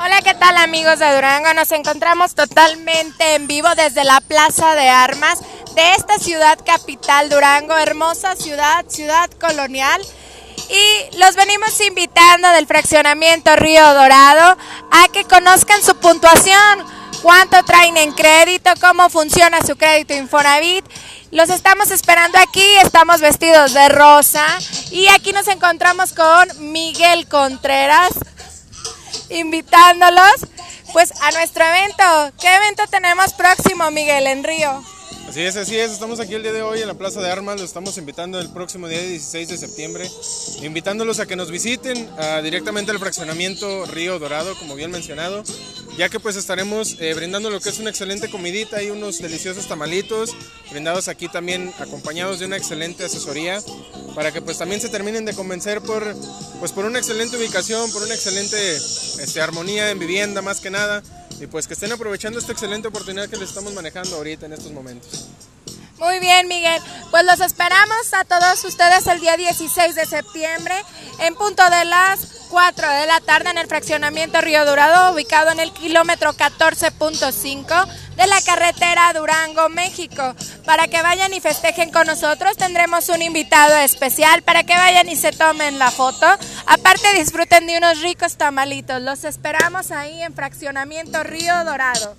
Hola, ¿qué tal amigos de Durango? Nos encontramos totalmente en vivo desde la Plaza de Armas de esta ciudad capital, Durango, hermosa ciudad, ciudad colonial. Y los venimos invitando del fraccionamiento Río Dorado a que conozcan su puntuación, cuánto traen en crédito, cómo funciona su crédito Infonavit. Los estamos esperando aquí, estamos vestidos de rosa y aquí nos encontramos con Miguel Contreras, invitándolos pues a nuestro evento. ¿Qué evento tenemos próximo, Miguel, en Río? Así es, así es. Estamos aquí el día de hoy en la Plaza de Armas. Los estamos invitando el próximo día 16 de septiembre. Invitándolos a que nos visiten directamente al fraccionamiento Río Dorado, como bien mencionado. Ya que pues estaremos eh, brindando lo que es una excelente comidita y unos deliciosos tamalitos. Brindados aquí también acompañados de una excelente asesoría. Para que pues también se terminen de convencer por, pues, por una excelente ubicación, por una excelente este, armonía en vivienda más que nada y pues que estén aprovechando esta excelente oportunidad que les estamos manejando ahorita en estos momentos. Muy bien, Miguel. Pues los esperamos a todos ustedes el día 16 de septiembre en punto de las 4 de la tarde en el fraccionamiento Río Dorado, ubicado en el kilómetro 14.5 de la carretera Durango, México. Para que vayan y festejen con nosotros, tendremos un invitado especial para que vayan y se tomen la foto. Aparte, disfruten de unos ricos tamalitos. Los esperamos ahí en fraccionamiento Río Dorado.